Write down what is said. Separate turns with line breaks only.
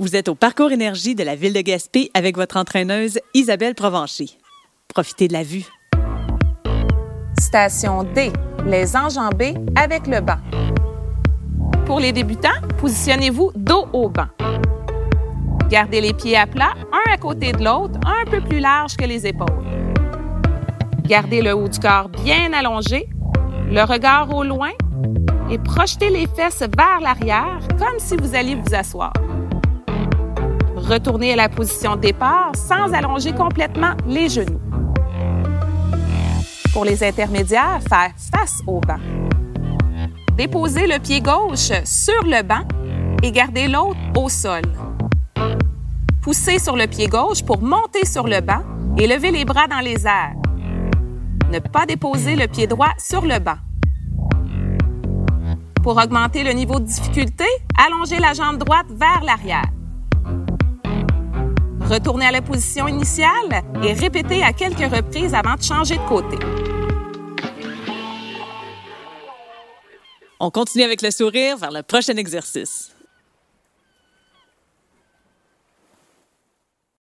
Vous êtes au parcours énergie de la ville de Gaspé avec votre entraîneuse Isabelle Provencher. Profitez de la vue.
Station D, les enjambées avec le banc. Pour les débutants, positionnez-vous dos au banc. Gardez les pieds à plat, un à côté de l'autre, un peu plus large que les épaules. Gardez le haut du corps bien allongé, le regard au loin et projetez les fesses vers l'arrière comme si vous alliez vous asseoir. Retournez à la position de départ sans allonger complètement les genoux. Pour les intermédiaires, faire face au banc. Déposez le pied gauche sur le banc et gardez l'autre au sol. Poussez sur le pied gauche pour monter sur le banc et lever les bras dans les airs. Ne pas déposer le pied droit sur le banc. Pour augmenter le niveau de difficulté, allongez la jambe droite vers l'arrière. Retournez à la position initiale et répétez à quelques reprises avant de changer de côté.
On continue avec le sourire vers le prochain exercice.